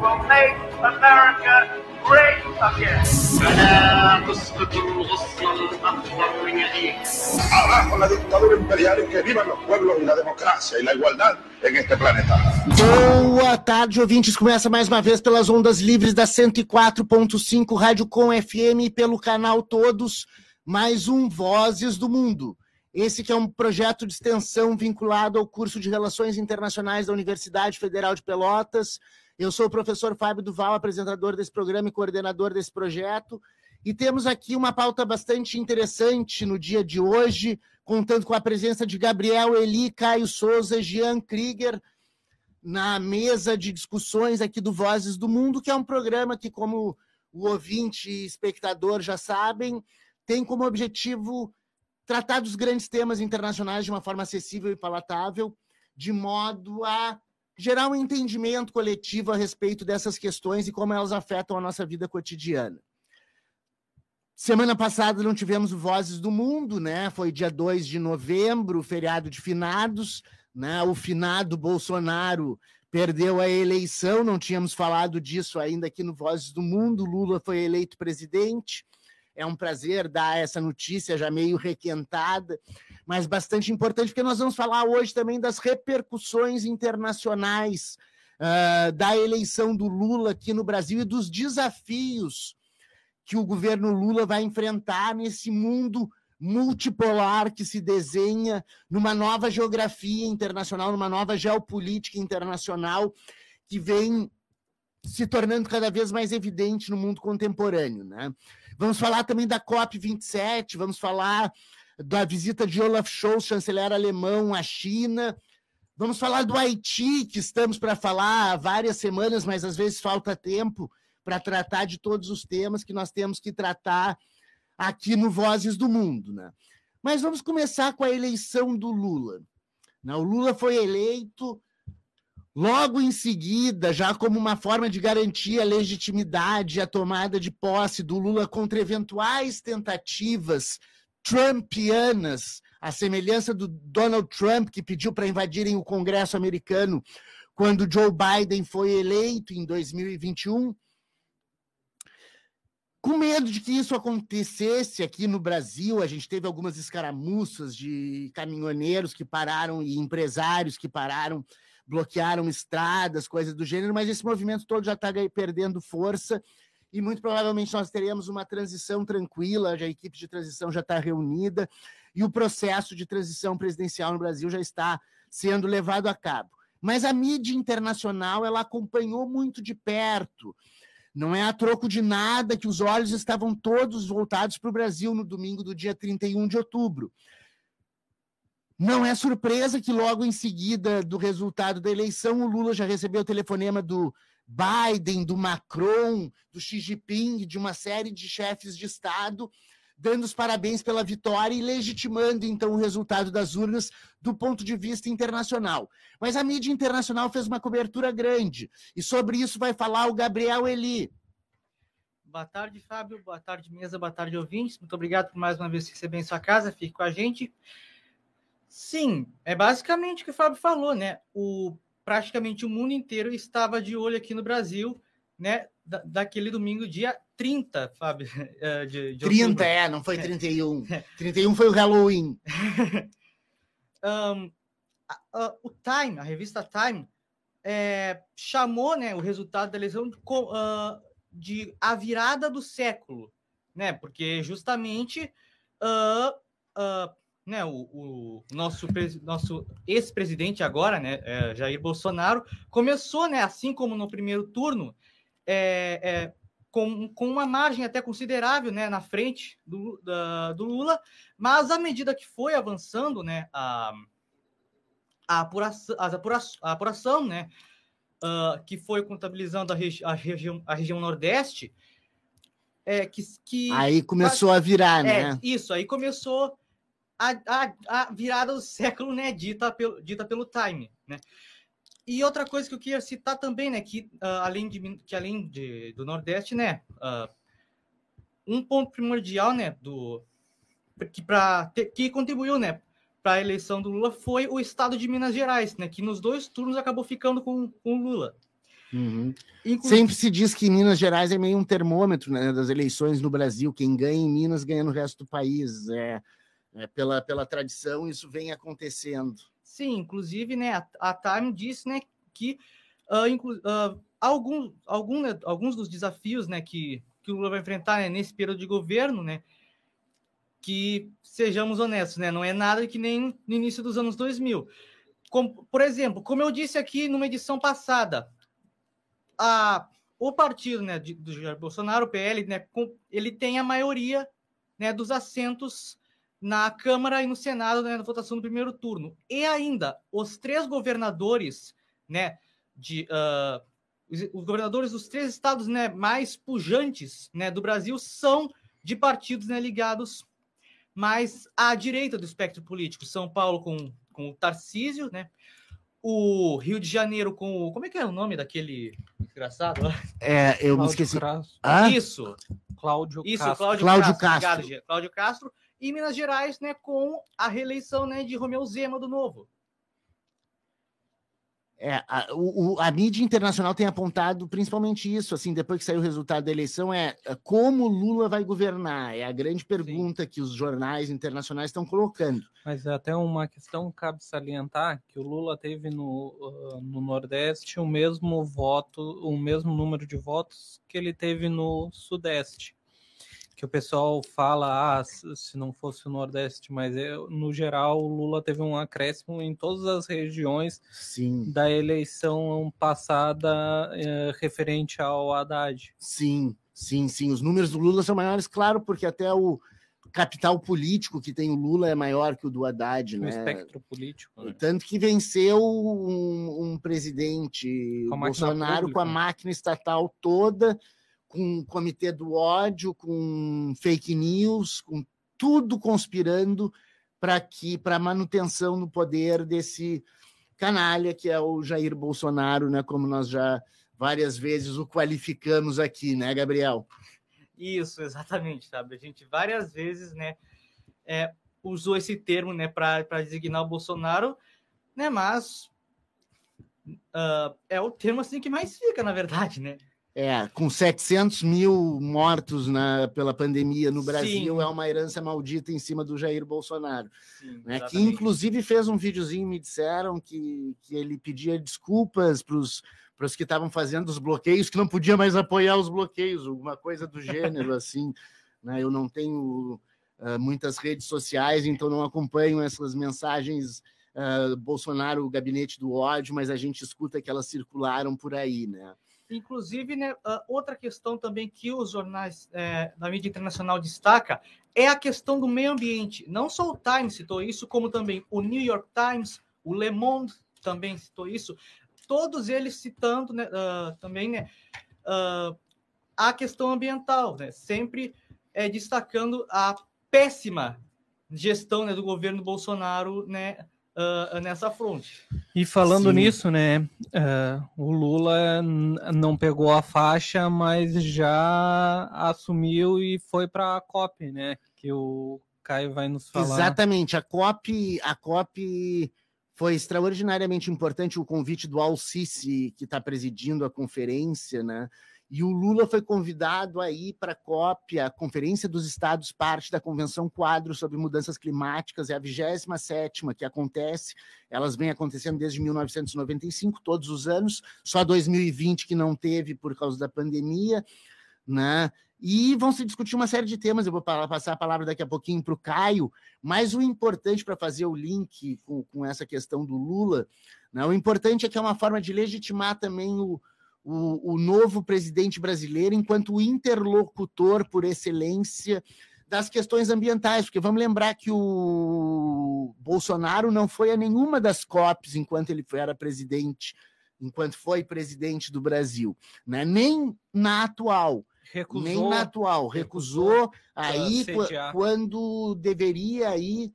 will make America great again. Abajo la dictadura imperial y que vivan los pueblos y la democracia y la igualdad. Boa tarde, ouvintes. Começa mais uma vez pelas ondas livres da 104.5 Rádio Com FM e pelo canal Todos, mais um Vozes do Mundo. Esse que é um projeto de extensão vinculado ao curso de Relações Internacionais da Universidade Federal de Pelotas. Eu sou o professor Fábio Duval, apresentador desse programa e coordenador desse projeto. E temos aqui uma pauta bastante interessante no dia de hoje, contando com a presença de Gabriel Eli, Caio Souza, Jean Krieger, na mesa de discussões aqui do Vozes do Mundo, que é um programa que, como o ouvinte e espectador já sabem, tem como objetivo tratar dos grandes temas internacionais de uma forma acessível e palatável, de modo a gerar um entendimento coletivo a respeito dessas questões e como elas afetam a nossa vida cotidiana. Semana passada não tivemos Vozes do Mundo, né? Foi dia 2 de novembro, feriado de finados, né? O finado Bolsonaro perdeu a eleição, não tínhamos falado disso ainda aqui no Vozes do Mundo. Lula foi eleito presidente. É um prazer dar essa notícia já meio requentada, mas bastante importante, porque nós vamos falar hoje também das repercussões internacionais uh, da eleição do Lula aqui no Brasil e dos desafios que o governo Lula vai enfrentar nesse mundo multipolar que se desenha numa nova geografia internacional, numa nova geopolítica internacional que vem se tornando cada vez mais evidente no mundo contemporâneo, né? Vamos falar também da COP27, vamos falar da visita de Olaf Scholz, chanceler alemão, à China. Vamos falar do Haiti, que estamos para falar há várias semanas, mas às vezes falta tempo para tratar de todos os temas que nós temos que tratar aqui no Vozes do Mundo. Né? Mas vamos começar com a eleição do Lula. O Lula foi eleito Logo em seguida, já como uma forma de garantir a legitimidade a tomada de posse do Lula contra eventuais tentativas trumpianas, a semelhança do Donald Trump, que pediu para invadirem o Congresso americano quando Joe Biden foi eleito em 2021. Com medo de que isso acontecesse aqui no Brasil, a gente teve algumas escaramuças de caminhoneiros que pararam e empresários que pararam bloquearam estradas, coisas do gênero, mas esse movimento todo já está perdendo força e muito provavelmente nós teremos uma transição tranquila, a equipe de transição já está reunida e o processo de transição presidencial no Brasil já está sendo levado a cabo. Mas a mídia internacional ela acompanhou muito de perto. Não é a troco de nada que os olhos estavam todos voltados para o Brasil no domingo do dia 31 de outubro. Não é surpresa que logo em seguida do resultado da eleição, o Lula já recebeu o telefonema do Biden, do Macron, do Xi Jinping, de uma série de chefes de Estado, dando os parabéns pela vitória e legitimando então o resultado das urnas do ponto de vista internacional. Mas a mídia internacional fez uma cobertura grande, e sobre isso vai falar o Gabriel Eli. Boa tarde, Fábio. Boa tarde, mesa. Boa tarde, ouvintes. Muito obrigado por mais uma vez receber em sua casa. Fique com a gente. Sim, é basicamente o que o Fábio falou, né? O, praticamente o mundo inteiro estava de olho aqui no Brasil, né? Da, daquele domingo, dia 30, Fábio. Eh, de, de 30, outubro. é, não foi 31. 31 foi o Halloween. um, a, a, o Time, a revista Time, é, chamou né, o resultado da eleição de, uh, de a virada do século, né? Porque justamente uh, uh, né, o, o nosso, nosso ex-presidente agora, né, é, Jair Bolsonaro, começou, né, assim como no primeiro turno, é, é, com, com uma margem até considerável né, na frente do, da, do Lula, mas à medida que foi avançando né, a, a, apuração, a, apuração, a apuração né, uh, que foi contabilizando a, regi a, região, a região Nordeste, é, que, que aí começou a virar, é, né? Isso, aí começou a, a, a virada do século, né, dita pelo, dita pelo Time, né? E outra coisa que eu queria citar também, né, que uh, além de que além de, do Nordeste, né, uh, um ponto primordial, né, do que para que contribuiu, né, para a eleição do Lula foi o estado de Minas Gerais, né, que nos dois turnos acabou ficando com, com o Lula. Uhum. Inclusive... Sempre se diz que Minas Gerais é meio um termômetro né, das eleições no Brasil. Quem ganha em Minas ganha no resto do país. É, é pela, pela tradição, isso vem acontecendo. Sim, inclusive, né, a, a Time disse né, que uh, inclu, uh, algum, algum, né, alguns dos desafios né, que, que o Lula vai enfrentar né, nesse período de governo, né, que sejamos honestos, né, não é nada que nem no início dos anos 2000. Como, por exemplo, como eu disse aqui numa edição passada, a, o partido né, de, do Jair Bolsonaro, o PL, né, com, ele tem a maioria né, dos assentos na Câmara e no Senado né, na votação do primeiro turno. E ainda, os três governadores, né, de, uh, os, os, governadores dos três estados né, mais pujantes né, do Brasil são de partidos né, ligados mais à direita do espectro político. São Paulo com, com o Tarcísio, né? o Rio de Janeiro com o. Como é que é o nome daquele desgraçado? É, eu me esqueci. Ah? Isso. Cláudio Isso, Castro. Cláudio, Cláudio Castro. Castro. Obrigado, Cláudio Castro. E Minas Gerais, né, com a reeleição né, de Romeu Zema do Novo. É, a, o, a mídia internacional tem apontado principalmente isso, assim, depois que saiu o resultado da eleição, é, é como Lula vai governar, é a grande pergunta Sim. que os jornais internacionais estão colocando. Mas é até uma questão cabe salientar que o Lula teve no, uh, no Nordeste o mesmo voto, o mesmo número de votos que ele teve no Sudeste que o pessoal fala, ah, se não fosse o Nordeste, mas eu, no geral o Lula teve um acréscimo em todas as regiões Sim. da eleição passada é, referente ao Haddad. Sim, sim, sim. Os números do Lula são maiores, claro, porque até o capital político que tem o Lula é maior que o do Haddad, né? O espectro político. Né? Tanto que venceu um, um presidente, com Bolsonaro, com a máquina estatal toda com o comitê do ódio, com fake news, com tudo conspirando para que para manutenção no poder desse canalha que é o Jair Bolsonaro, né, como nós já várias vezes o qualificamos aqui, né, Gabriel? Isso, exatamente, sabe? A gente várias vezes, né, é, usou esse termo, né, para designar o Bolsonaro, né, mas uh, é o termo assim que mais fica, na verdade, né? É, com 700 mil mortos na, pela pandemia no Brasil, Sim. é uma herança maldita em cima do Jair Bolsonaro. Sim, né, que inclusive fez um videozinho, me disseram que, que ele pedia desculpas para os que estavam fazendo os bloqueios, que não podia mais apoiar os bloqueios, alguma coisa do gênero assim. Né, eu não tenho uh, muitas redes sociais, então não acompanho essas mensagens uh, Bolsonaro, o gabinete do ódio, mas a gente escuta que elas circularam por aí, né? Inclusive, né, outra questão também que os jornais é, da mídia internacional destaca é a questão do meio ambiente. Não só o Times citou isso, como também o New York Times, o Le Monde também citou isso. Todos eles citando né, uh, também né, uh, a questão ambiental, né, sempre é, destacando a péssima gestão né, do governo Bolsonaro né, uh, nessa fronte. E falando Sim. nisso, né, uh, o Lula não pegou a faixa, mas já assumiu e foi para a COP, né, que o Caio vai nos falar. Exatamente, a COP, a COP foi extraordinariamente importante o convite do Al-Sisi, que está presidindo a conferência, né, e o Lula foi convidado a ir para a COP, a Conferência dos Estados, parte da Convenção Quadro sobre Mudanças Climáticas, é a 27 que acontece, elas vêm acontecendo desde 1995, todos os anos, só 2020 que não teve por causa da pandemia, né? E vão se discutir uma série de temas. Eu vou passar a palavra daqui a pouquinho para o Caio, mas o importante para fazer o link com, com, essa questão do Lula, né? o importante é que é uma forma de legitimar também o, o, o novo presidente brasileiro enquanto interlocutor por excelência das questões ambientais, porque vamos lembrar que o Bolsonaro não foi a nenhuma das COPs enquanto ele era presidente, enquanto foi presidente do Brasil, né? nem na atual. Recusou, nem na atual, recusou, recusou aí quando deveria ir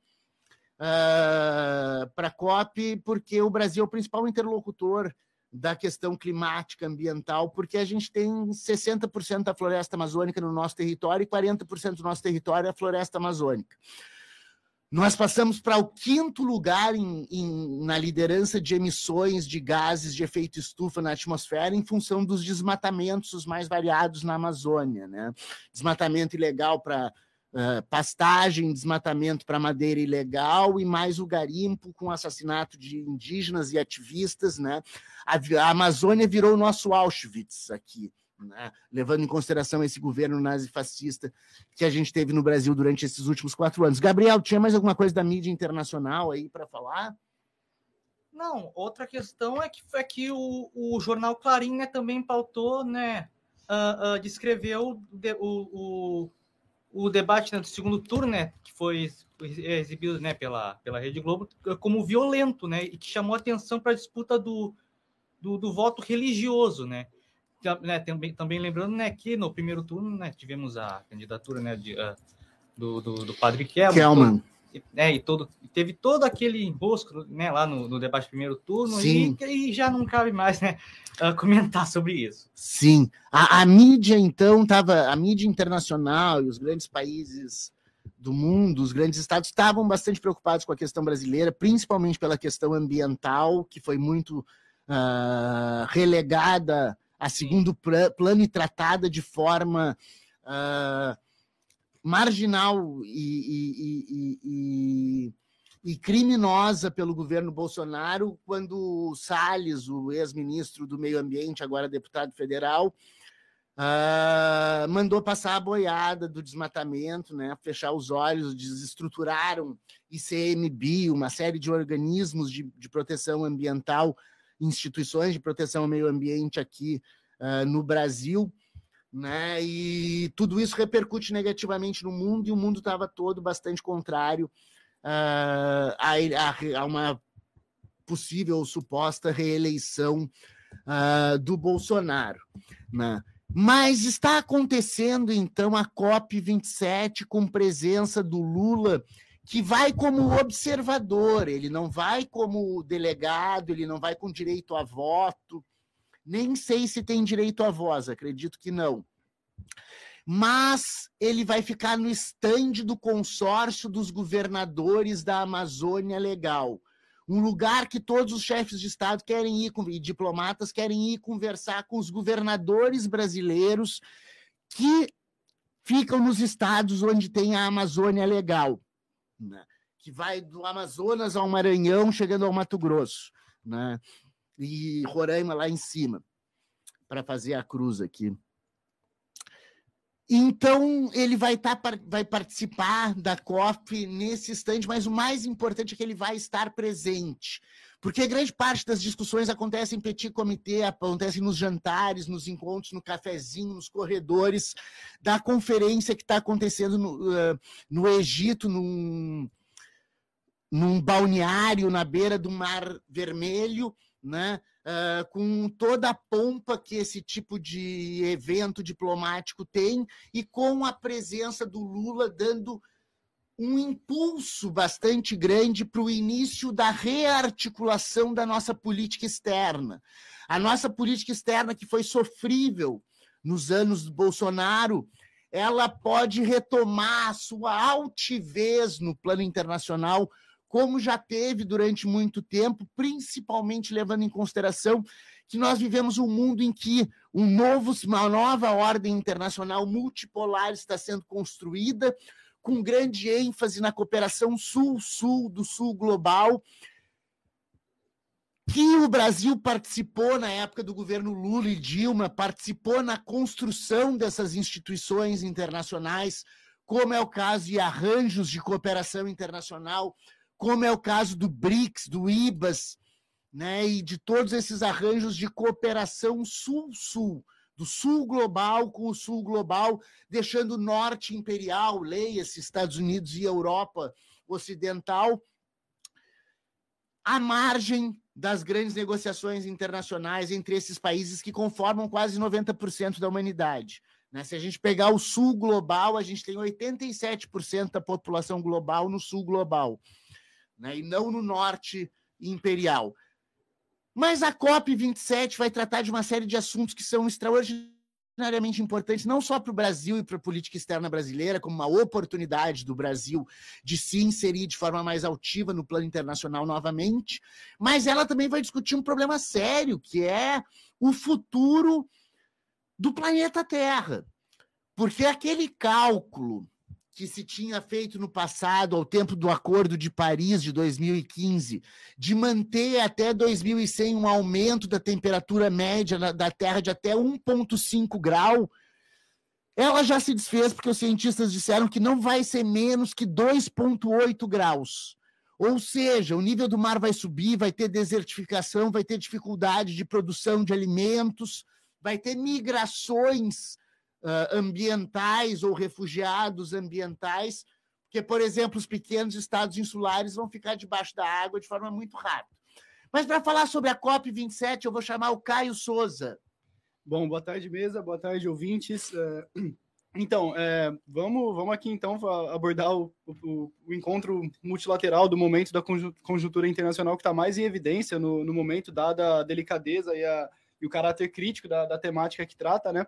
uh, para a COP, porque o Brasil é o principal interlocutor da questão climática ambiental, porque a gente tem 60% da floresta amazônica no nosso território e 40% do nosso território é a floresta amazônica. Nós passamos para o quinto lugar em, em, na liderança de emissões de gases de efeito estufa na atmosfera em função dos desmatamentos os mais variados na Amazônia. Né? Desmatamento ilegal para pastagem, desmatamento para madeira ilegal e mais o garimpo com assassinato de indígenas e ativistas. Né? A, a Amazônia virou o nosso Auschwitz aqui né, levando em consideração esse governo nazifascista que a gente teve no Brasil durante esses últimos quatro anos. Gabriel, tinha mais alguma coisa da mídia internacional aí para falar? Não, outra questão é que, é que o, o jornal Clarim né, também pautou, né, uh, uh, descreveu o, o, o debate né, do segundo turno, né, que foi exibido né, pela, pela Rede Globo, como violento, né, e que chamou atenção para a disputa do, do, do voto religioso, né né, também, também lembrando né, que no primeiro turno né, tivemos a candidatura né, de, uh, do, do, do, padre Kelman. Kelman. Né, e todo, teve todo aquele embosco né, lá no, no debate do primeiro turno. E, e já não cabe mais né, uh, comentar sobre isso. Sim, a, a mídia então estava, a mídia internacional e os grandes países do mundo, os grandes estados estavam bastante preocupados com a questão brasileira, principalmente pela questão ambiental, que foi muito uh, relegada a segundo plano e tratada de forma uh, marginal e, e, e, e, criminosa pelo governo Bolsonaro, quando o Salles, o ex-ministro do Meio Ambiente, agora deputado federal, uh, mandou passar a boiada do desmatamento, né, fechar os olhos, desestruturaram ICMBio, uma série de organismos de, de proteção ambiental instituições de proteção ao meio ambiente aqui uh, no Brasil, né? E tudo isso repercute negativamente no mundo e o mundo estava todo bastante contrário uh, a, a, a, uma possível suposta reeleição uh, do Bolsonaro, né? Mas está acontecendo então a COP 27 com presença do Lula que vai como observador, ele não vai como delegado, ele não vai com direito a voto, nem sei se tem direito a voz, acredito que não. Mas ele vai ficar no estande do consórcio dos governadores da Amazônia Legal. Um lugar que todos os chefes de Estado querem ir, e diplomatas querem ir conversar com os governadores brasileiros que ficam nos estados onde tem a Amazônia Legal né? que vai do Amazonas ao Maranhão, chegando ao Mato Grosso, né? E Roraima lá em cima, para fazer a cruz aqui. Então, ele vai, tá, vai participar da COP nesse instante, mas o mais importante é que ele vai estar presente. Porque grande parte das discussões acontecem em petit comitê, acontecem nos jantares, nos encontros, no cafezinho, nos corredores da conferência que está acontecendo no, no Egito, num, num balneário na beira do Mar Vermelho, né? Uh, com toda a pompa que esse tipo de evento diplomático tem e com a presença do Lula dando um impulso bastante grande para o início da rearticulação da nossa política externa. A nossa política externa, que foi sofrível nos anos do Bolsonaro, ela pode retomar sua altivez no plano internacional, como já teve durante muito tempo, principalmente levando em consideração que nós vivemos um mundo em que um novo, uma nova ordem internacional multipolar está sendo construída, com grande ênfase na cooperação sul-sul do sul global, que o Brasil participou na época do governo Lula e Dilma, participou na construção dessas instituições internacionais, como é o caso de arranjos de cooperação internacional, como é o caso do BRICS, do IBAS, né, e de todos esses arranjos de cooperação sul-sul do sul global com o sul global, deixando o norte imperial, leia-se Estados Unidos e Europa ocidental, à margem das grandes negociações internacionais entre esses países que conformam quase 90% da humanidade. Né? Se a gente pegar o sul global, a gente tem 87% da população global no sul global, né? e não no norte imperial. Mas a COP27 vai tratar de uma série de assuntos que são extraordinariamente importantes, não só para o Brasil e para a política externa brasileira, como uma oportunidade do Brasil de se inserir de forma mais altiva no plano internacional novamente, mas ela também vai discutir um problema sério, que é o futuro do planeta Terra. Porque aquele cálculo que se tinha feito no passado, ao tempo do Acordo de Paris de 2015, de manter até 2100 um aumento da temperatura média da Terra de até 1,5 grau, ela já se desfez porque os cientistas disseram que não vai ser menos que 2,8 graus. Ou seja, o nível do mar vai subir, vai ter desertificação, vai ter dificuldade de produção de alimentos, vai ter migrações uh, ambientais ou refugiados ambientais, porque, por exemplo, os pequenos estados insulares vão ficar debaixo da água de forma muito rápida. Mas para falar sobre a COP27, eu vou chamar o Caio Souza. Bom, boa tarde, mesa, boa tarde, ouvintes. É, então, é, vamos, vamos aqui então abordar o, o, o, encontro multilateral do momento da conjuntura internacional que está mais em evidência no, no, momento, dada a delicadeza e, a, e o caráter crítico da, da temática que trata, né?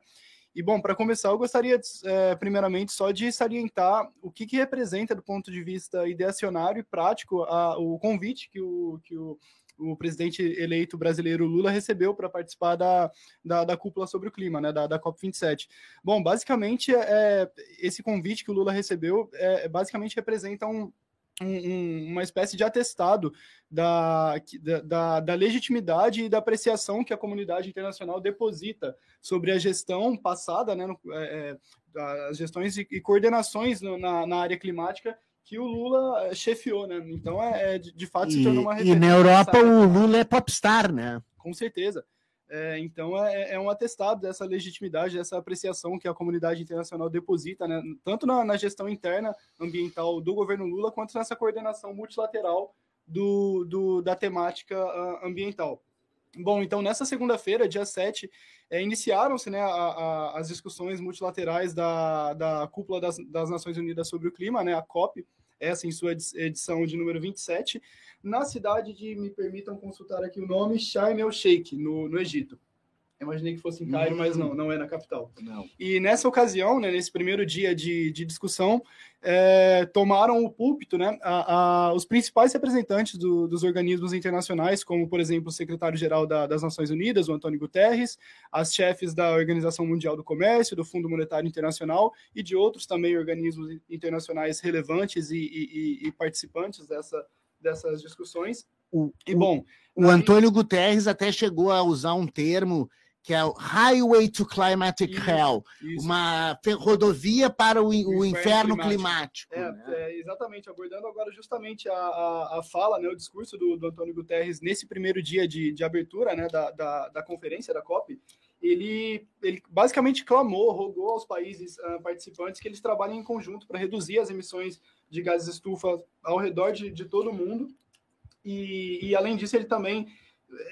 E, bom, para começar, eu gostaria, é, primeiramente, só de salientar o que, que, representa, do ponto de vista ideacionário e prático, a, o convite que o, que o, o presidente eleito brasileiro Lula recebeu para participar da, da, da, cúpula sobre o clima, né, da, da COP27. Bom, basicamente, é, esse convite que o Lula recebeu, é, basicamente representa um um, uma espécie de atestado da, da, da, legitimidade e da apreciação que a comunidade internacional deposita sobre a gestão passada, né, no, é, é as gestões e, e coordenações no, na, na área climática que o Lula chefiou, né? Então, é, é de, de fato, se tornou uma referência. E na Europa o Lula é popstar, né? Com certeza. É, então é, é, um atestado dessa legitimidade, dessa apreciação que a comunidade internacional deposita, né, tanto na, na, gestão interna ambiental do governo Lula, quanto nessa coordenação multilateral do, do da temática uh, ambiental. Bom, então nessa segunda-feira, dia 7, é, iniciaram-se né, as discussões multilaterais da, da Cúpula das, das Nações Unidas sobre o Clima, né, a COP, essa em sua edição de número 27, na cidade de, me permitam consultar aqui o nome, Sharm el-Sheikh, no, no Egito. Imaginei que fosse em Cairo, mas não, não é na capital. Não. E nessa ocasião, né, nesse primeiro dia de, de discussão, é, tomaram o púlpito né, a, a, os principais representantes do, dos organismos internacionais, como, por exemplo, o secretário-geral da, das Nações Unidas, o Antônio Guterres, as chefes da Organização Mundial do Comércio, do Fundo Monetário Internacional e de outros também organismos internacionais relevantes e, e, e participantes dessa, dessas discussões. O, e, bom, o, o Antônio Guterres até chegou a usar um termo que é o Highway to Climatic isso, Hell, isso. uma rodovia para o, o, o inferno, climático. climático é, né? é, exatamente, abordando agora justamente a, a, a fala, né, o discurso do, do, Antônio Guterres nesse primeiro dia de, de abertura né, da, da, da conferência, da COP, ele, ele basicamente clamou, rogou aos países uh, participantes que eles trabalhem em conjunto para reduzir as emissões de gases estufa ao redor de, de todo o mundo. E, e, além disso, ele também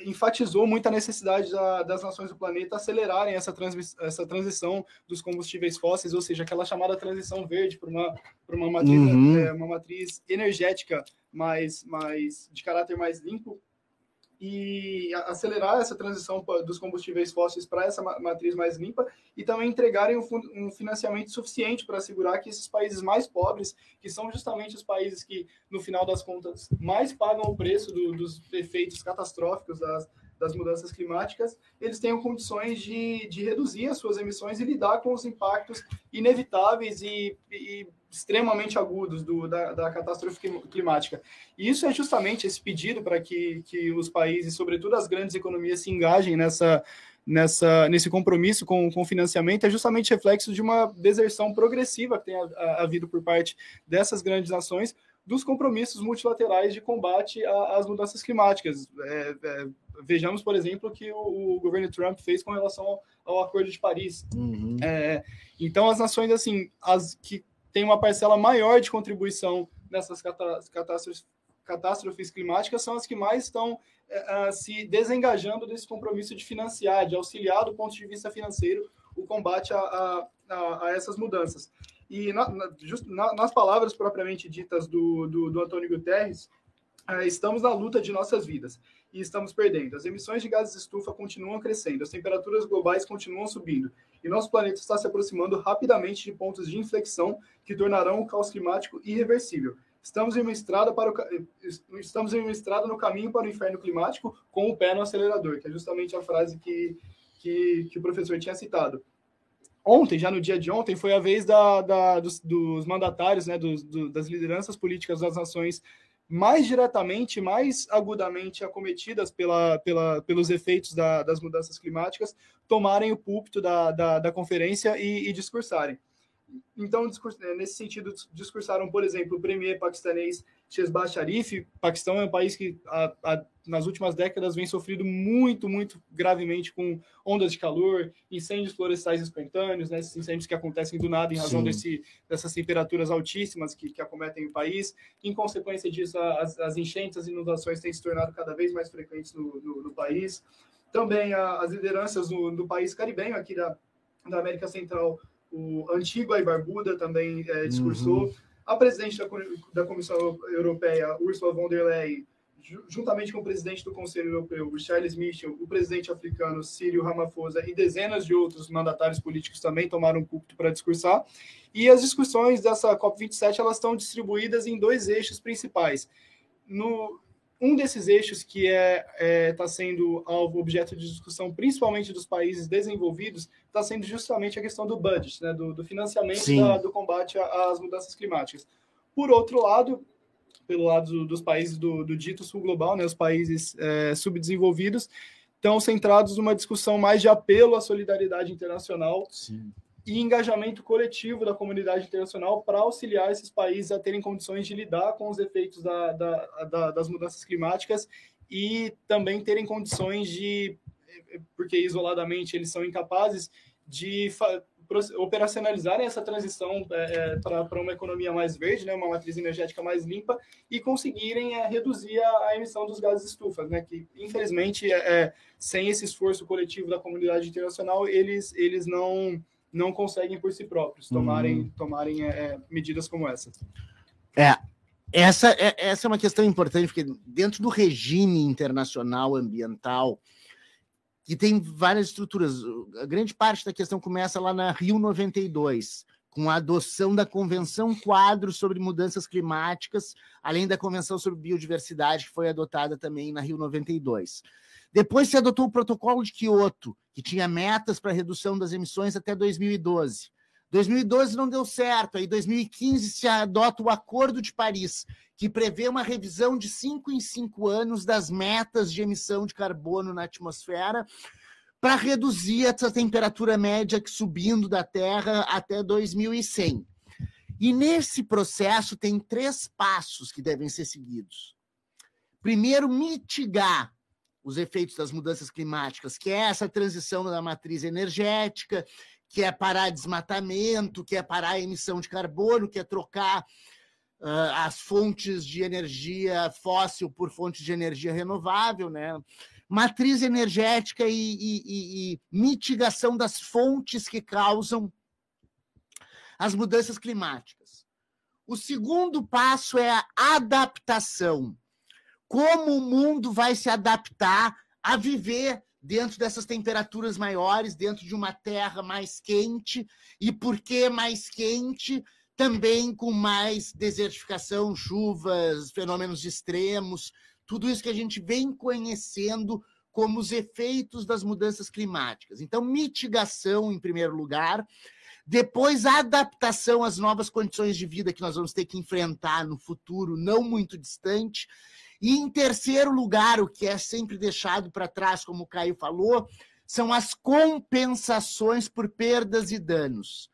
enfatizou muito a necessidade da, das nações do planeta acelerarem essa, trans, essa transição dos combustíveis fósseis, ou seja, aquela chamada transição verde para uma, uma, matriz, uhum. é, uma matriz energética mais, mais de caráter mais limpo e acelerar essa transição dos combustíveis fósseis para essa matriz mais limpa e também entregarem um financiamento suficiente para assegurar que esses países mais pobres, que são justamente os países que, no final das contas, mais pagam o preço do, dos efeitos catastróficos das, das mudanças climáticas, eles tenham condições de, de reduzir as suas emissões e lidar com os impactos inevitáveis e, e extremamente agudos do, da, da, catástrofe climática. E isso é justamente esse pedido para que, que os países, sobretudo as grandes economias, se engajem nessa, nessa, nesse compromisso com, o financiamento, é justamente reflexo de uma deserção progressiva que tem havido por parte dessas grandes nações dos compromissos multilaterais de combate às mudanças climáticas. É, é, vejamos, por exemplo, o que o, o, governo Trump fez com relação ao, ao Acordo de Paris. Uhum. É, então, as nações assim, as que tem uma parcela maior de contribuição nessas catástrofes, catástrofes climáticas são as que mais estão uh, se desengajando desse compromisso de financiar, de auxiliar do ponto de vista financeiro o combate a, a, a essas mudanças. E na, na, just, na, nas palavras propriamente ditas do, do, do Antônio Guterres, uh, estamos na luta de nossas vidas. e estamos perdendo. As emissões de gases de estufa continuam crescendo, as temperaturas globais continuam subindo e nosso planeta está se aproximando rapidamente de pontos de inflexão que tornarão o caos climático irreversível. Estamos em uma estrada para o, estamos em uma estrada no caminho para o inferno climático com o pé no acelerador, que é justamente a frase que, que, que o professor tinha citado. Ontem, já no dia de ontem, foi a vez da, da dos, dos, mandatários, né, dos, do, das lideranças políticas das nações mais diretamente, mais agudamente acometidas pela, pela, pelos efeitos da, das mudanças climáticas, tomarem o púlpito da, da, da conferência e, e discursarem. Então, né, nesse sentido, discursaram, por exemplo, o premier paquistanês Shehbaz Sharif. Paquistão é um país que, a, a, nas últimas décadas, vem sofrido muito, muito gravemente com ondas de calor, incêndios florestais espontâneos, né, esses incêndios que acontecem do nada em razão desse, dessas temperaturas altíssimas que, que acometem o país. Em consequência disso, as, as enchentes, as inundações têm se tornado cada vez mais frequentes no, no, no país. Também a, as lideranças no, no país caribenho, aqui da, da América Central, o Antigua e Barbuda também é, discursou. Uhum. A presidente da, da, Comissão Europeia, Ursula von der Leyen, juntamente com o presidente do Conselho Europeu, Charles Michel, o presidente africano Cyril Ramaphosa e dezenas de outros mandatários políticos também tomaram púlpito para discursar. E as discussões dessa COP27 elas estão distribuídas em dois eixos principais. No, um desses eixos que é está é, tá sendo alvo, objeto de discussão, principalmente dos países desenvolvidos, está sendo justamente a questão do budget, né, do, do financiamento da, do combate às mudanças climáticas. Por outro lado, pelo lado dos países do, do dito sul global, né, os países é, subdesenvolvidos, estão centrados numa discussão mais de apelo à solidariedade internacional Sim e engajamento coletivo da comunidade internacional para auxiliar esses países a terem condições de lidar com os efeitos da, da, da, das mudanças climáticas e também terem condições de, porque isoladamente eles são incapazes de operacionalizarem essa transição é, é para uma economia mais verde, né, uma matriz energética mais limpa e conseguirem é, reduzir a, a, emissão dos gases estufa, né, que infelizmente é, é, sem esse esforço coletivo da comunidade internacional eles, eles não não conseguem por si próprios tomarem, hum. tomarem é, é, medidas como essa. É, essa é, essa é uma questão importante, porque dentro do regime internacional ambiental, que tem várias estruturas, a grande parte da questão começa lá na Rio 92, com a adoção da Convenção Quadro sobre Mudanças Climáticas, além da Convenção sobre Biodiversidade, que foi adotada também na Rio 92. Depois se adotou o Protocolo de Quioto, que tinha metas para redução das emissões até 2012. 2012 não deu certo, aí 2015 se adota o Acordo de Paris, que prevê uma revisão de cinco em cinco anos das metas de emissão de carbono na atmosfera para reduzir essa temperatura média que subindo da Terra até 2100. E nesse processo tem três passos que devem ser seguidos. Primeiro, mitigar os efeitos das mudanças climáticas, que é essa transição da matriz energética, que é parar desmatamento, que é parar a emissão de carbono, que é trocar uh, as fontes de energia fóssil por fontes de energia renovável, né? Matriz energética e, e, e, e mitigação das fontes que causam as mudanças climáticas. O segundo passo é a adaptação como o mundo vai se adaptar a viver dentro dessas temperaturas maiores, dentro de uma terra mais quente, e por que mais quente? Também com mais desertificação, chuvas, fenômenos extremos, tudo isso que a gente vem conhecendo como os efeitos das mudanças climáticas. Então, mitigação, em primeiro lugar, depois adaptação às novas condições de vida que nós vamos ter que enfrentar no futuro não muito distante, e em terceiro lugar, o que é sempre deixado para trás, como o Caio falou, são as compensações por perdas e danos.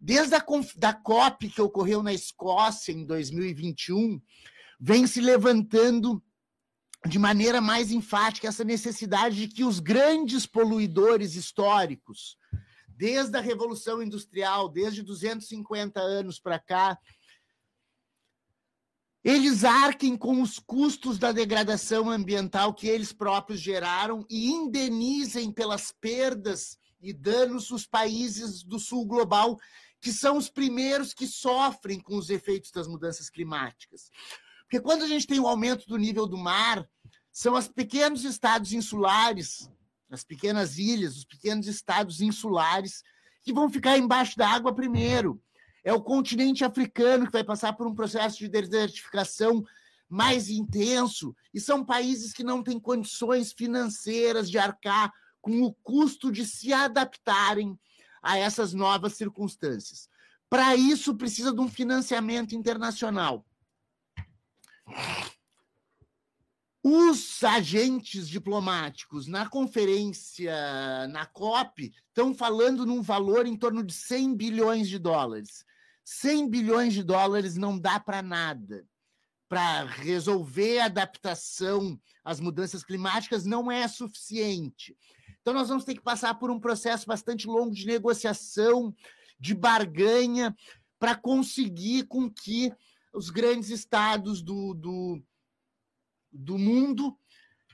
Desde a da COP que ocorreu na Escócia em 2021, vem se levantando de maneira mais enfática essa necessidade de que os grandes poluidores históricos, desde a Revolução Industrial, desde 250 anos para cá, eles arquem com os custos da degradação ambiental que eles próprios geraram e indenizem pelas perdas e danos os países do sul global, que são os primeiros que sofrem com os efeitos das mudanças climáticas. Porque quando a gente tem o um aumento do nível do mar, são os pequenos estados insulares, as pequenas ilhas, os pequenos estados insulares, que vão ficar embaixo da água primeiro. É o continente africano que vai passar por um processo de desertificação mais intenso, e são países que não têm condições financeiras de arcar com o custo de se adaptarem a essas novas circunstâncias. Para isso, precisa de um financiamento internacional. Os agentes diplomáticos na conferência, na COP, estão falando num valor em torno de 100 bilhões de dólares. 100 bilhões de dólares não dá para nada. Para resolver a adaptação às mudanças climáticas não é suficiente. Então, nós vamos ter que passar por um processo bastante longo de negociação, de barganha, para conseguir com que os grandes estados do, do, do mundo,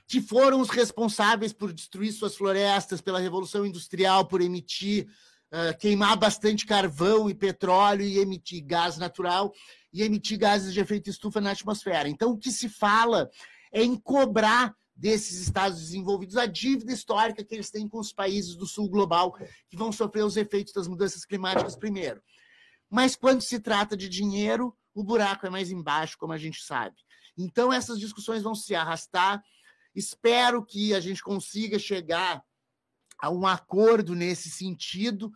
que foram os responsáveis por destruir suas florestas, pela Revolução Industrial, por emitir, uh, queimar bastante carvão e petróleo e emitir gás natural e emitir gases de efeito estufa na atmosfera. Então, o que se fala é em cobrar desses estados desenvolvidos a dívida histórica que eles têm com os países do sul global, que vão sofrer os efeitos das mudanças climáticas primeiro. Mas quando se trata de dinheiro, o buraco é mais embaixo, como a gente sabe. Então, essas discussões vão se arrastar. Espero que a gente consiga chegar um acordo nesse sentido,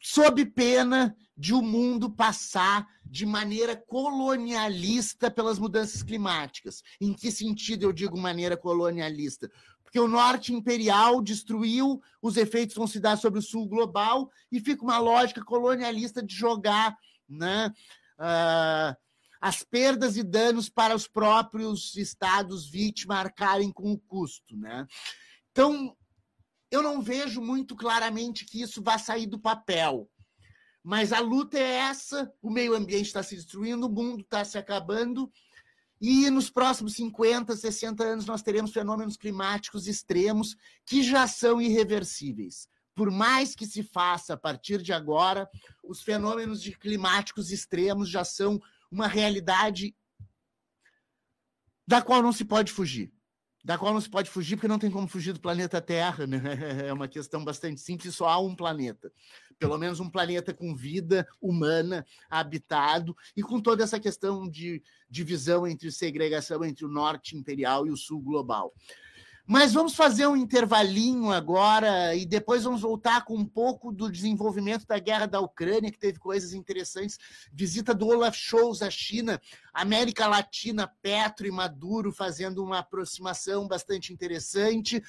sob pena de o mundo passar de maneira colonialista pelas mudanças climáticas. Em que sentido eu digo maneira colonialista? Porque o norte imperial destruiu, os efeitos vão se dar sobre o sul global e fica uma lógica colonialista de jogar né, uh, as perdas e danos para os próprios estados vítimas arcarem com o custo. Né? Então, eu não vejo muito claramente que isso vá sair do papel. Mas a luta é essa: o meio ambiente está se destruindo, o mundo está se acabando, e nos próximos 50, 60 anos nós teremos fenômenos climáticos extremos que já são irreversíveis. Por mais que se faça a partir de agora, os fenômenos de climáticos extremos já são uma realidade da qual não se pode fugir da qual não se pode fugir, porque não tem como fugir do planeta Terra, né? É uma questão bastante simples, só há um planeta. Pelo menos um planeta com vida humana, habitado, e com toda essa questão de divisão entre segregação entre o norte imperial e o sul global. Mas vamos fazer um intervalinho agora e depois vamos voltar com um pouco do desenvolvimento da guerra da Ucrânia, que teve coisas interessantes. Visita do Olaf Scholz à China, América Latina, Petro e Maduro fazendo uma aproximação bastante interessante.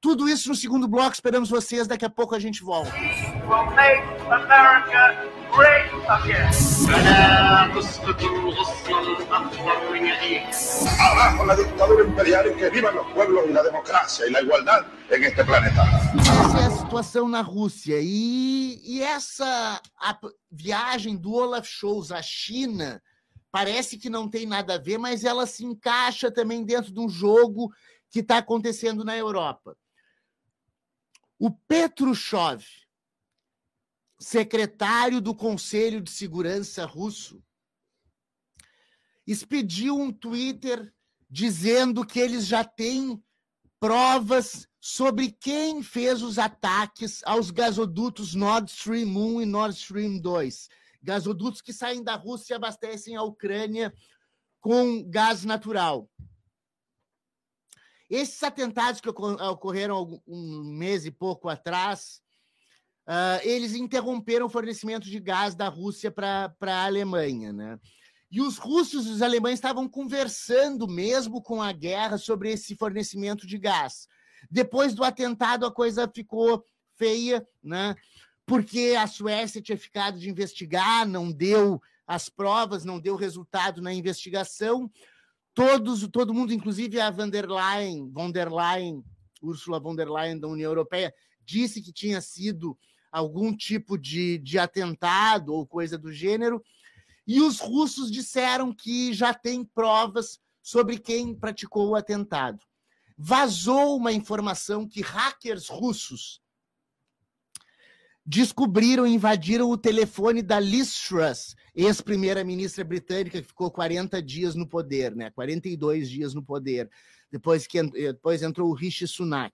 Tudo isso no segundo bloco. Esperamos vocês. Daqui a pouco a gente volta. Abajo la dictadura imperial y que vivan los pueblos y la democracia y la igualdad en este planeta. Essa é a situação na Rússia. E, e essa a viagem do Olaf Scholz à China parece que não tem nada a ver, mas ela se encaixa também dentro de um jogo que está acontecendo na Europa. O Petrushov, secretário do Conselho de Segurança russo, expediu um Twitter dizendo que eles já têm provas sobre quem fez os ataques aos gasodutos Nord Stream 1 e Nord Stream 2. Gasodutos que saem da Rússia e abastecem a Ucrânia com gás natural. Esses atentados que ocor- ocorreram um mês e pouco atrás, ah, eles interromperam o fornecimento de gás da Rússia para a Alemanha. Né? E os russos e os alemães estavam conversando mesmo com a guerra sobre esse fornecimento de gás. Depois do atentado, a coisa ficou feia, né? porque a Suécia tinha ficado de investigar, não deu as provas, não deu resultado na investigação. Todos, todo mundo, inclusive a van der Leyen, von der Leyen, Ursula von der Leyen da União Europeia, disse que tinha sido algum tipo de, de atentado ou coisa do gênero. E os russos disseram que já tem provas sobre quem praticou o atentado. Vazou uma informação que hackers russos descobriram invadiram o telefone da Liz Truss, ex-primeira-ministra britânica que ficou 40 dias no poder, né? 42 dias no poder, depois que depois entrou o Rishi Sunak.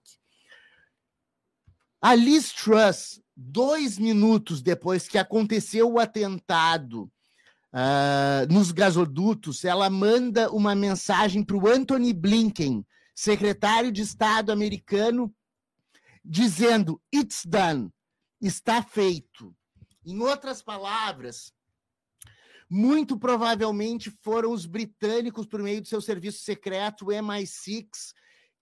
A Liz Truss, dois minutos depois que aconteceu o atentado uh, nos gasodutos, ela manda uma mensagem para o Anthony Blinken, secretário de Estado americano, dizendo: It's done, está feito. Em outras palavras, muito provavelmente foram os britânicos, por meio do seu serviço secreto, o MI6,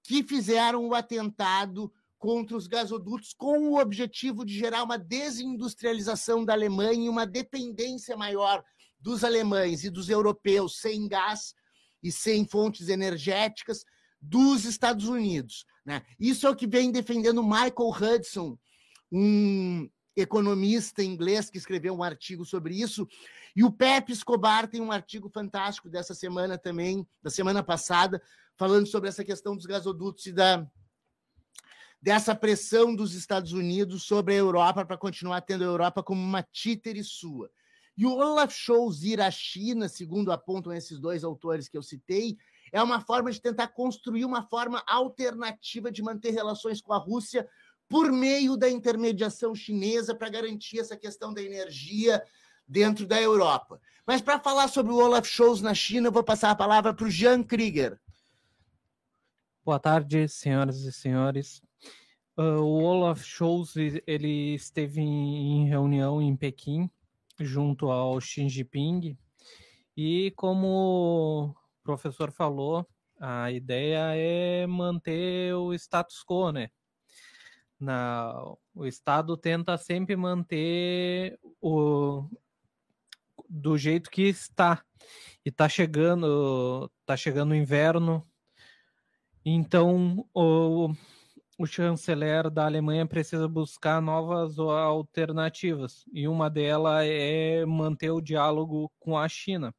que fizeram o atentado contra os gasodutos com o objetivo de gerar uma desindustrialização da Alemanha e uma dependência maior dos alemães e dos europeus sem gás e sem fontes energéticas dos Estados Unidos. Né? Isso é o que vem defendendo Michael Hudson, um economista inglês que escreveu um artigo sobre isso. E o Pepe Escobar tem um artigo fantástico dessa semana também, da semana passada, falando sobre essa questão dos gasodutos e da dessa pressão dos Estados Unidos sobre a Europa para continuar tendo a Europa como uma títere sua. E o Olaf Scholz ir à China, segundo apontam esses dois autores que eu citei, é uma forma de tentar construir uma forma alternativa de manter relações com a Rússia por meio da intermediação chinesa para garantir essa questão da energia dentro da Europa. Mas para falar sobre o Olaf Scholz na China, eu vou passar a palavra para o Jean Krieger. Boa tarde, senhoras e senhores. Uh, o Olaf Scholz ele esteve em reunião em Pequim junto ao Xi Jinping e como o professor falou, a ideia é manter o status quo, né? Na, o Estado tenta sempre manter o do jeito que está. E está chegando, tá chegando o inverno, então o o chanceler da Alemanha precisa buscar novas alternativas, e uma delas é manter o diálogo com a China,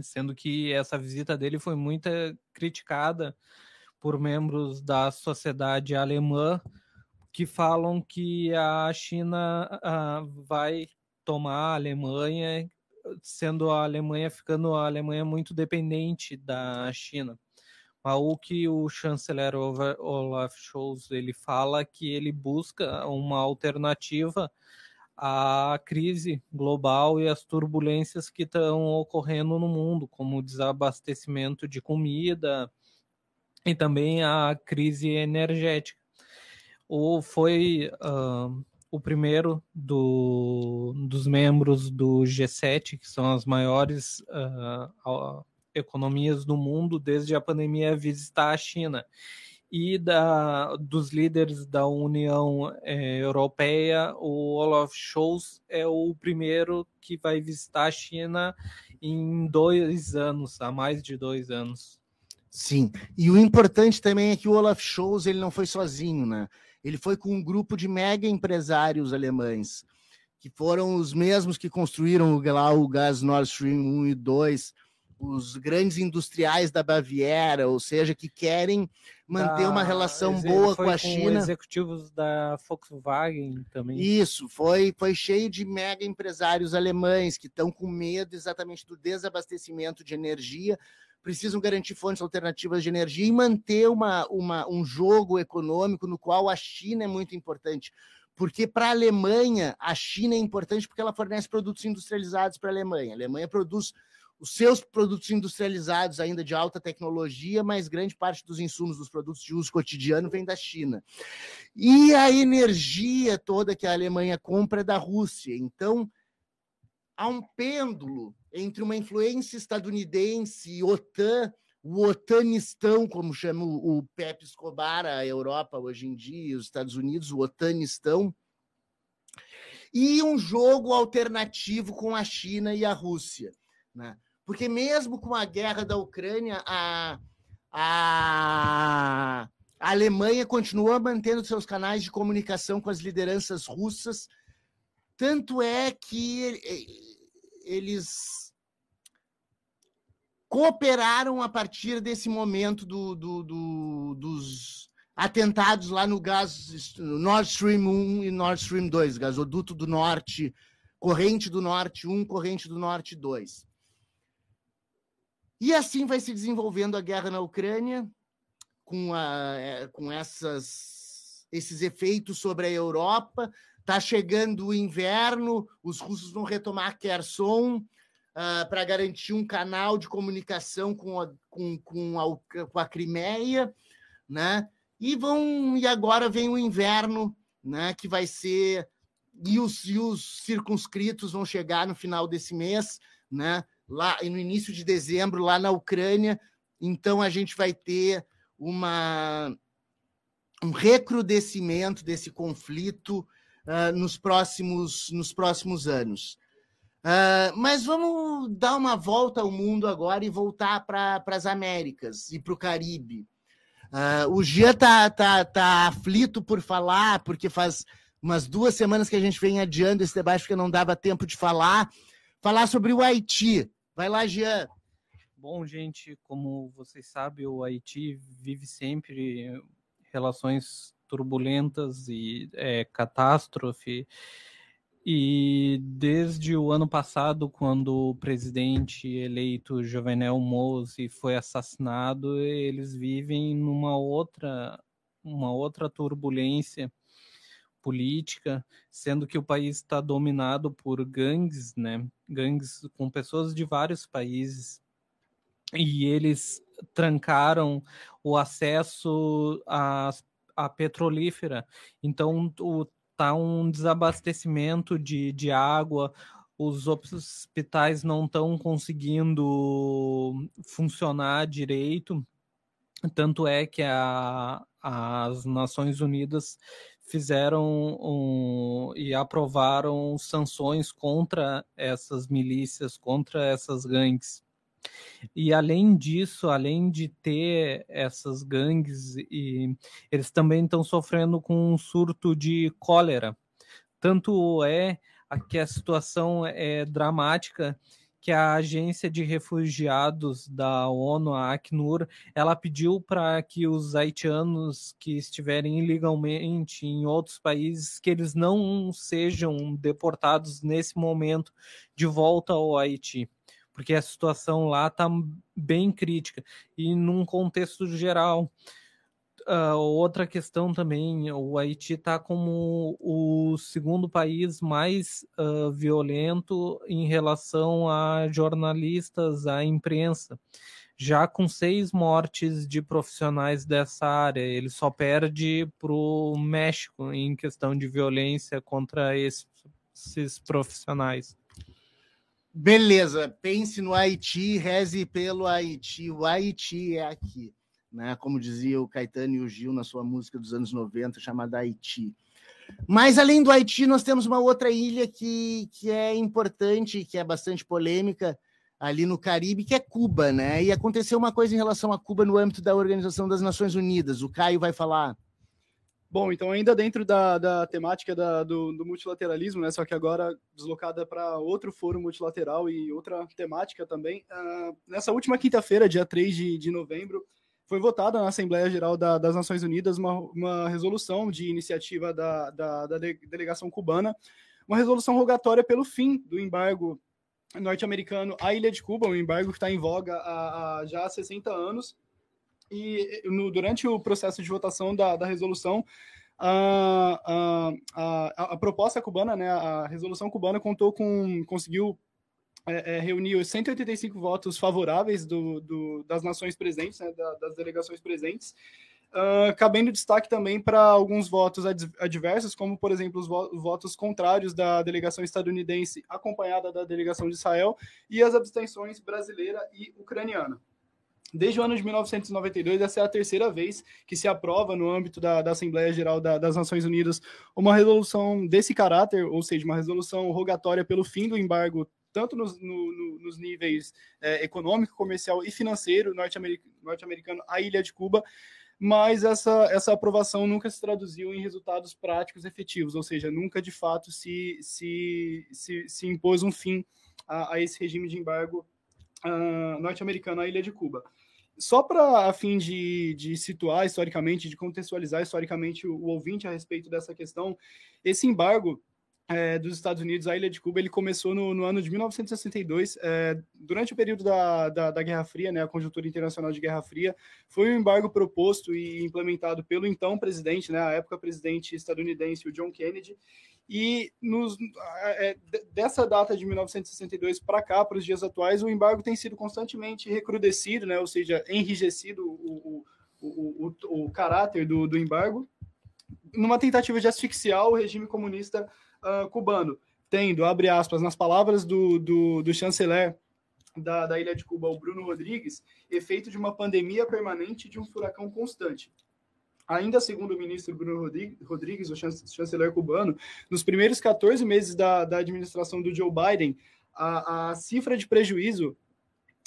sendo que essa visita dele foi muito criticada por membros da sociedade alemã que falam que a China uh, vai tomar a Alemanha, sendo a Alemanha ficando a Alemanha muito dependente da China o que o chanceler Olaf Scholz ele fala que ele busca uma alternativa à crise global e às turbulências que estão ocorrendo no mundo, como o desabastecimento de comida e também a crise energética. O foi uh, o primeiro do, dos membros do G7, que são as maiores uh, economias do mundo desde a pandemia visitar a China e da, dos líderes da União é, Europeia, o Olaf Scholz é o primeiro que vai visitar a China em dois anos, há mais de dois anos. Sim, e o importante também é que o Olaf Scholz ele não foi sozinho, né? Ele foi com um grupo de mega empresários alemães, que foram os mesmos que construíram lá o gás Nord Stream 1 e 2, os grandes industriais da Baviera, ou seja, que querem manter da, uma relação boa com a China. executivos da Volkswagen também. Isso, foi, foi cheio de mega empresários alemães que estão com medo exatamente do desabastecimento de energia, precisam garantir fontes alternativas de energia e manter uma, uma, um jogo econômico no qual a China é muito importante. Porque para a Alemanha, a China é importante porque ela fornece produtos industrializados para a Alemanha. A Alemanha produz os seus produtos industrializados ainda de alta tecnologia, mas grande parte dos insumos dos produtos de uso cotidiano vem da China. E a energia toda que a Alemanha compra é da Rússia. Então, há um pêndulo entre uma influência estadunidense e OTAN, o otanistão, como chama o Pepe Escobar, a Europa hoje em dia, os Estados Unidos, o otanistão, e um jogo alternativo com a China e a Rússia. Né? Porque mesmo com a guerra da Ucrânia, a, a, a Alemanha continua mantendo seus canais de comunicação com as lideranças russas. Tanto é que eles cooperaram a partir desse momento do, do, do, dos atentados lá no gás no Nord Stream 1 e Nord Stream 2, gasoduto do norte, corrente do norte 1, corrente do norte 2. E assim vai se desenvolvendo a guerra na Ucrânia, com, a, é, com essas, esses efeitos sobre a Europa. Está chegando o inverno, os russos vão retomar Kherson uh, para garantir um canal de comunicação com a, com, com a, com a Crimeia, né? E vão e agora vem o inverno, né? Que vai ser e os, e os circunscritos vão chegar no final desse mês, né? Lá no início de dezembro, lá na Ucrânia. Então a gente vai ter uma um recrudescimento desse conflito uh, nos próximos nos próximos anos. Uh, mas vamos dar uma volta ao mundo agora e voltar para as Américas e para o Caribe. Uh, o Gia tá, tá, tá aflito por falar, porque faz umas duas semanas que a gente vem adiando esse debate, porque não dava tempo de falar. Falar sobre o Haiti. Vai lá, Jean. Bom, gente, como vocês sabem, o Haiti vive sempre relações turbulentas e é, catástrofe. E desde o ano passado, quando o presidente eleito Jovenel Moise foi assassinado, eles vivem numa outra, uma outra turbulência política, sendo que o país está dominado por gangues, né? Gangues com pessoas de vários países. E eles trancaram o acesso à, à petrolífera. Então, o tá um desabastecimento de, de água, os hospitais não estão conseguindo funcionar direito. Tanto é que a, as Nações Unidas fizeram um, e aprovaram sanções contra essas milícias, contra essas gangues. E além disso, além de ter essas gangues, e eles também estão sofrendo com um surto de cólera. Tanto é que a situação é dramática que a agência de refugiados da ONU, a Acnur, ela pediu para que os haitianos que estiverem ilegalmente em outros países que eles não sejam deportados nesse momento de volta ao Haiti porque a situação lá está bem crítica. E num contexto geral, uh, outra questão também, o Haiti está como o segundo país mais uh, violento em relação a jornalistas, à imprensa. Já com seis mortes de profissionais dessa área, ele só perde para o México em questão de violência contra esses, esses profissionais. Beleza, pense no Haiti, reze pelo Haiti. O Haiti é aqui, né? Como dizia o Caetano e o Gil na sua música dos anos 90, chamada Haiti. Mas além do Haiti, nós temos uma outra ilha que, que é importante, que é bastante polêmica ali no Caribe, que é Cuba, né? E aconteceu uma coisa em relação a Cuba no âmbito da Organização das Nações Unidas. O Caio vai falar. Bom, então ainda dentro da, da temática da, do, do, multilateralismo, né, só que agora deslocada para outro foro multilateral e outra temática também, uh, nessa última quinta-feira, dia 3 de, de novembro, foi votada na Assembleia Geral da, das Nações Unidas uma, uma resolução de iniciativa da, da, da delegação cubana, uma resolução rogatória pelo fim do embargo norte-americano à Ilha de Cuba, um embargo que está em voga há, há já há 60 anos, e no, durante o processo de votação da, da resolução, a, a, a, a, proposta cubana, né, a resolução cubana contou com, conseguiu é, é, reunir os 185 votos favoráveis do, do, das nações presentes, né, da, das delegações presentes, uh, cabendo destaque também para alguns votos adversos, como, por exemplo, os, vo votos contrários da delegação estadunidense acompanhada da delegação de Israel e as abstenções brasileira e ucraniana. Desde o ano de 1992, essa é a terceira vez que se aprova, no âmbito da, da Assembleia Geral da, das Nações Unidas, uma resolução desse caráter, ou seja, uma resolução rogatória pelo fim do embargo, tanto nos, no, no, nos níveis é, econômico, comercial e financeiro norte-americano norte à ilha de Cuba, mas essa, essa aprovação nunca se traduziu em resultados práticos efetivos, ou seja, nunca de fato se, se, se, se impôs um fim a, a esse regime de embargo norte-americano à ilha de Cuba. só para a fim de, de situar historicamente, de contextualizar historicamente o, o ouvinte a respeito dessa questão, esse embargo é, dos Estados Unidos à ilha de Cuba ele começou no, no ano de 1962, é, durante o período da, da, da, Guerra Fria, né, a conjuntura internacional de Guerra Fria, foi um embargo proposto e implementado pelo então presidente, né, a época presidente estadunidense, o John Kennedy, e nos, é, dessa data de 1962 para cá, para os dias atuais, o embargo tem sido constantemente recrudescido, né, ou seja, enrijecido o, o, o, o caráter do, do embargo, numa tentativa de asfixiar o regime comunista uh, cubano, tendo, abre aspas, nas palavras do, do, do chanceler da, da ilha de Cuba, o Bruno Rodrigues, efeito de uma pandemia permanente de um furacão constante. Ainda segundo o ministro Bruno Rodrigues, o chanceler cubano, nos primeiros 14 meses da, da administração do Joe Biden, a, a cifra de prejuízo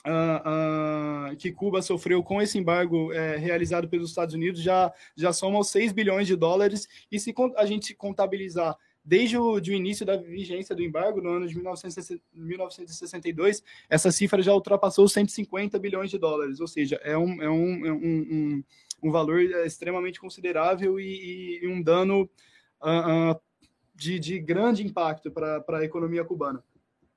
uh, uh, que Cuba sofreu com esse embargo é, realizado pelos Estados Unidos já, já soma aos 6 bilhões de dólares. E se a gente contabilizar desde o início da vigência do embargo, no ano de 1962, essa cifra já ultrapassou os 150 bilhões de dólares, ou seja, é um, é um, é um, um um valor é, extremamente considerável e, e um dano uh, uh, de, de, grande impacto para a economia cubana.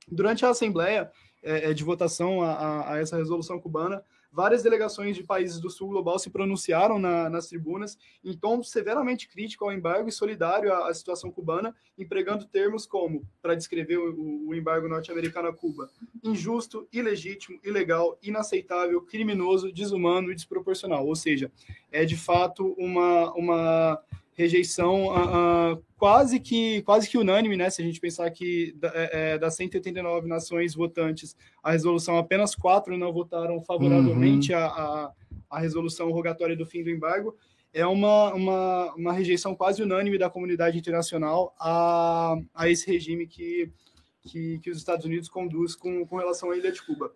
Durante a Assembleia é, de votação a, a, essa resolução cubana, várias delegações de países do sul global se pronunciaram na, nas tribunas em tom severamente crítico ao embargo e solidário à, à situação cubana, empregando termos como, para descrever o, o embargo norte-americano a Cuba, injusto, ilegítimo, ilegal, inaceitável, criminoso, desumano e desproporcional. Ou seja, é de fato uma, uma rejeição uh, quase que quase que unânime, né? Se a gente pensar que é, é das 189 nações votantes, a resolução apenas quatro não votaram favoravelmente uhum. a, a, a, resolução rogatória do fim do embargo, é uma, uma, uma rejeição quase unânime da comunidade internacional a, a esse regime que, que, que os Estados Unidos conduz com, com relação à ilha de Cuba.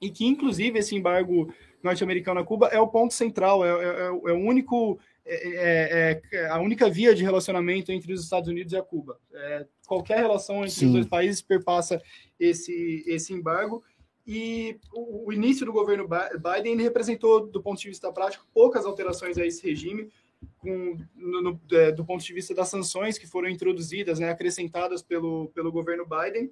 E que, inclusive, esse embargo norte-americano a Cuba é o ponto central, é, é, é o único é, é, é, a única via de relacionamento entre os Estados Unidos e a Cuba. É, qualquer relação entre Sim. os dois países perpassa esse, esse embargo. E o, o, início do governo Biden representou, do ponto de vista prático, poucas alterações a esse regime, com, no, no, é, do ponto de vista das sanções que foram introduzidas, né, acrescentadas pelo, pelo governo Biden.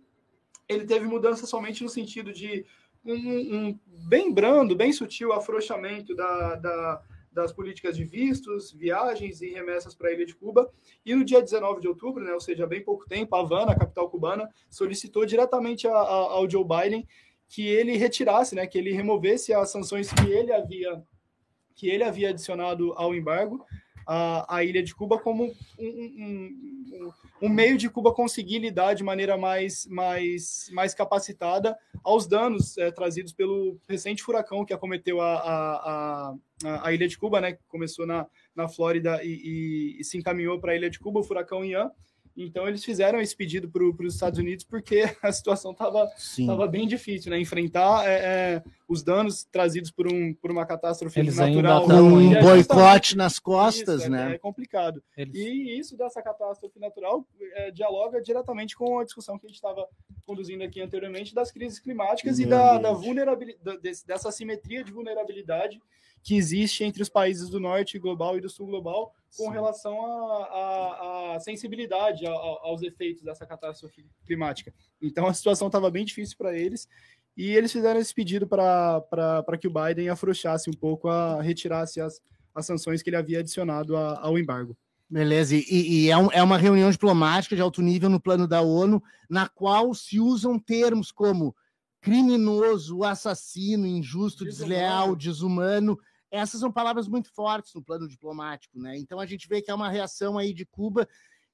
Ele teve mudança somente no sentido de um, um bem brando, bem sutil afrouxamento da, da das políticas de vistos, viagens e remessas para a ilha de Cuba. E no dia 19 de outubro, né, ou seja, bem pouco tempo, Havana, a capital cubana, solicitou diretamente a, a, ao Joe Biden que ele retirasse, né, que ele removesse as sanções que ele havia que ele havia adicionado ao embargo à, à ilha de Cuba como um, um, um, um, meio de Cuba conseguir lidar de maneira mais, mais, mais capacitada aos danos é, trazidos pelo recente furacão que acometeu a, a, a, a ilha de Cuba, né? Começou na, na Flórida e, e, e se encaminhou para a ilha de Cuba, o furacão Ian. Então eles fizeram esse pedido para os Estados Unidos porque a situação estava bem difícil, né? Enfrentar é, é, os danos trazidos por, um, por uma catástrofe eles natural. Um boicote nas costas, isso, é, né? É, complicado. Eles... E isso dessa catástrofe natural é, dialoga diretamente com a discussão que a gente estava conduzindo aqui anteriormente das crises climáticas Meu e da, da vulnerabilidade, dessa assimetria de vulnerabilidade que existe entre os países do norte global e do sul global com Sim. relação à sensibilidade a, a, aos efeitos dessa catástrofe climática. Então a situação estava bem difícil para eles e eles fizeram esse pedido para que o Biden afrouxasse um pouco, a, retirasse as, as sanções que ele havia adicionado a, ao embargo. Beleza, e, e é, um, é, uma reunião diplomática de alto nível no plano da ONU, na qual se usam termos como criminoso, assassino, injusto, desleal, desumano, essas são palavras muito fortes no plano diplomático, né? Então a gente vê que é uma reação aí de Cuba.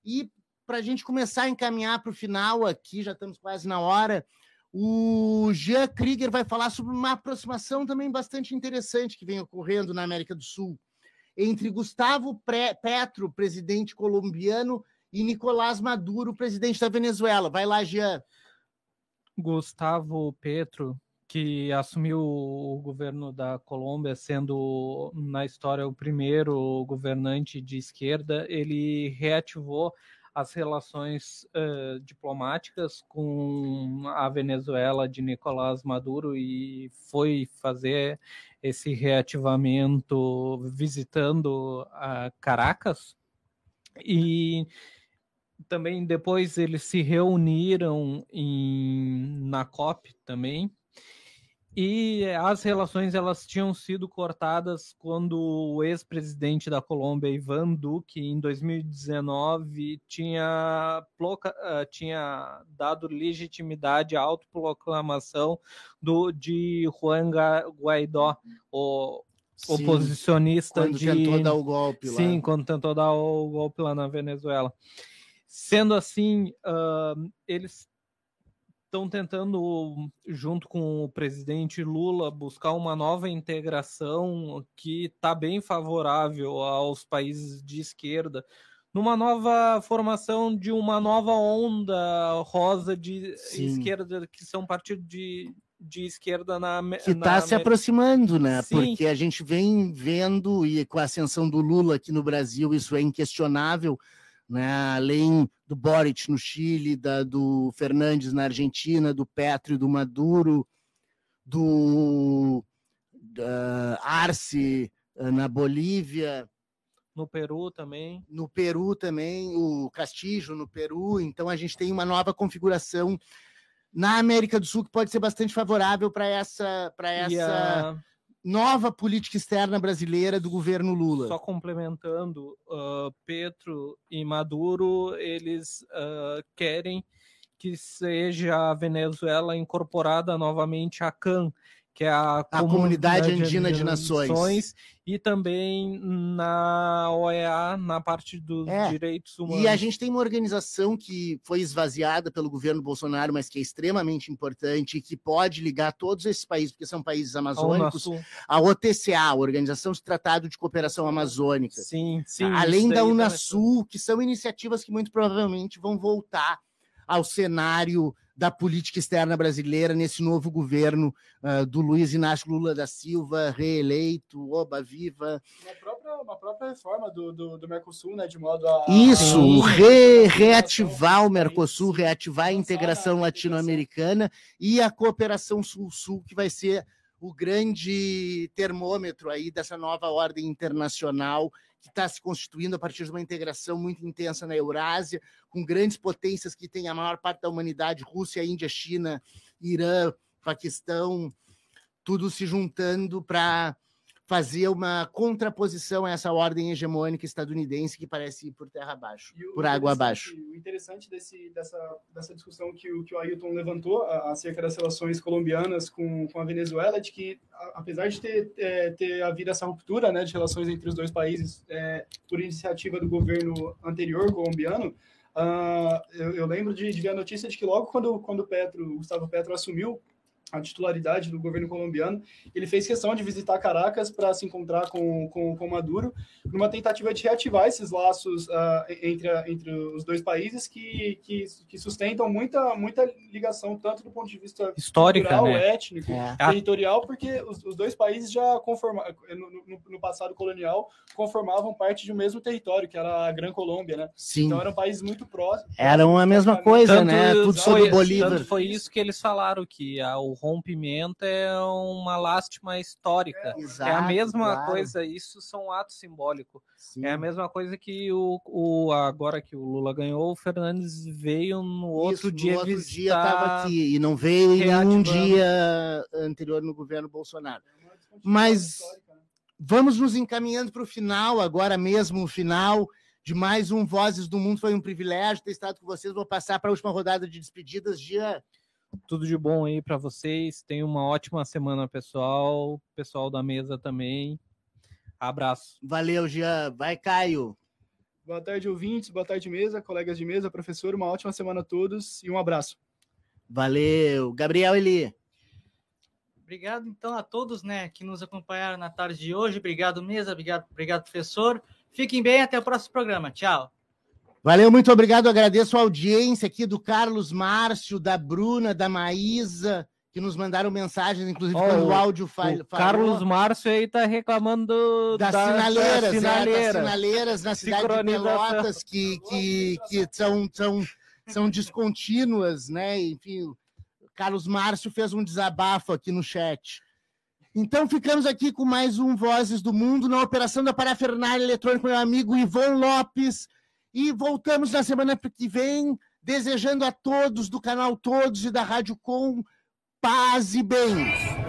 E para a gente começar a encaminhar para o final aqui, já estamos quase na hora, o Jean Krieger vai falar sobre uma aproximação também bastante interessante que vem ocorrendo na América do Sul entre Gustavo Petro, presidente colombiano, e Nicolás Maduro, presidente da Venezuela. Vai lá, Jean. Gustavo Petro que assumiu o governo da Colômbia, sendo na história o primeiro governante de esquerda, ele reativou as relações uh, diplomáticas com a Venezuela de Nicolás Maduro e foi fazer esse reativamento visitando a Caracas. E também depois eles se reuniram em, na COP também. E as relações elas tinham sido cortadas quando o ex-presidente da Colômbia, Ivan Duque, em 2019, tinha, ah, tinha dado legitimidade à autoproclamação do, de Juan Guaidó, o Sim, oposicionista quando de... tentou dar o golpe lá. Sim, quando tentou dar o golpe lá na Venezuela. Sendo assim, uh, eles estão tentando, junto com o presidente Lula, buscar uma nova integração que está bem favorável aos países de esquerda, numa nova formação de uma nova onda rosa de Sim. esquerda, que são partidos de, de esquerda na que está se aproximando, né? Sim. Porque a gente vem vendo e com a ascensão do Lula aqui no Brasil isso é inquestionável né? além do Boric no Chile, da, do Fernandes na Argentina, do Petro e do Maduro, do uh, Arce uh, na Bolívia. No Peru também. No Peru também, o Castillo no Peru. Então a gente tem uma nova configuração na América do Sul que pode ser bastante favorável para essa, essa nova política externa brasileira do governo Lula. Só complementando, uh, Petro e Maduro, eles uh, querem que seja a Venezuela incorporada novamente à CAN, que é a, a Comunidade Andina de Nações. Nações, e também na OEA, na parte dos é. direitos humanos. E a gente tem uma organização que foi esvaziada pelo governo Bolsonaro, mas que é extremamente importante e que pode ligar todos esses países, porque são países amazônicos, a OTCA, Organização de Tratado de Cooperação Amazônica. Sim, sim. Além da Unasul, que são iniciativas que muito provavelmente vão voltar ao cenário da política externa brasileira nesse novo governo uh, do Luiz Inácio Lula da Silva, reeleito, oba viva. Uma própria, uma própria reforma do, do, do Mercosul, né, de modo a... Isso, re, reativar o Mercosul, reativar a integração latino-americana e a cooperação sul-sul, que vai ser o grande termômetro aí dessa nova ordem internacional que está se constituindo a partir de uma integração muito intensa na Eurásia, com grandes potências que têm a maior parte da humanidade, Rússia, Índia, China, Irã, Paquistão, tudo se juntando para fazer uma contraposição a essa ordem hegemônica estadunidense que parece ir por terra abaixo, por água abaixo. O interessante desse, dessa, dessa discussão que o, que o Ailton levantou acerca das relações colombianas com, com a Venezuela é de que, apesar de ter, é, ter havido essa ruptura né, de relações entre os dois países é, por iniciativa do governo anterior colombiano, uh, eu, eu, lembro de, de ver a notícia de que logo quando, quando Petro, Gustavo Petro assumiu a titularidade do governo colombiano. Ele fez questão de visitar Caracas para se encontrar com, com, com, Maduro, numa tentativa de reativar esses laços uh, entre, a, entre os dois países que, que, que, sustentam muita, muita ligação, tanto do ponto de vista histórico, né? étnico, é. territorial, porque os, os, dois países já conformavam, no, no, passado colonial, conformavam parte de um mesmo território, que era a Gran Colômbia, né? Sim. Então eram países muito próximos. Eram a mesma coisa, tanto, né? Tudo sobre Bolívar. foi isso que eles falaram, que a, o rompimento é uma lástima histórica. É, exato, é a mesma claro. coisa, isso são atos simbólicos. Sim. É a mesma coisa que o, o agora que o Lula ganhou, o Fernandes veio no outro isso, dia no outro dia estava aqui e não veio em nenhum dia anterior no governo Bolsonaro. Mas vamos nos encaminhando para o final, agora mesmo o final de mais um Vozes do Mundo. Foi um privilégio ter estado com vocês. Vou passar para a última rodada de despedidas. Dia tudo de bom aí para vocês. Tenham uma ótima semana, pessoal. Pessoal da mesa também. Abraço. Valeu, Jean. Vai, Caio. Boa tarde, ouvintes. Boa tarde, mesa, colegas de mesa, professor. Uma ótima semana a todos e um abraço. Valeu. Gabriel Eli. Obrigado, então, a todos né, que nos acompanharam na tarde de hoje. Obrigado, mesa. Obrigado, obrigado professor. Fiquem bem. Até o próximo programa. Tchau. Valeu, muito obrigado. Agradeço a audiência aqui do Carlos Márcio, da Bruna, da Maísa, que nos mandaram mensagens, inclusive oh, quando o áudio falou. Carlos Márcio aí tá reclamando das, das sinaleiras, das sinaleiras. É, das sinaleiras na cidade de Pelotas, que, que, que são, são, são descontínuas, né? Enfim, Carlos Márcio fez um desabafo aqui no chat. Então ficamos aqui com mais um Vozes do Mundo na operação da parafernália eletrônica, meu amigo Ivon Lopes. E voltamos na semana que vem, desejando a todos do canal Todos e da Rádio Com paz e bem.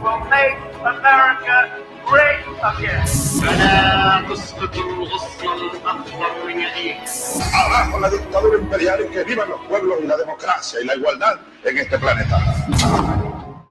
Will make America great again. فلا تسقط الغصن الأخضر من يديك Abajo la dictadura imperial y que vivan los pueblos y la democracia y la igualdad en este planeta.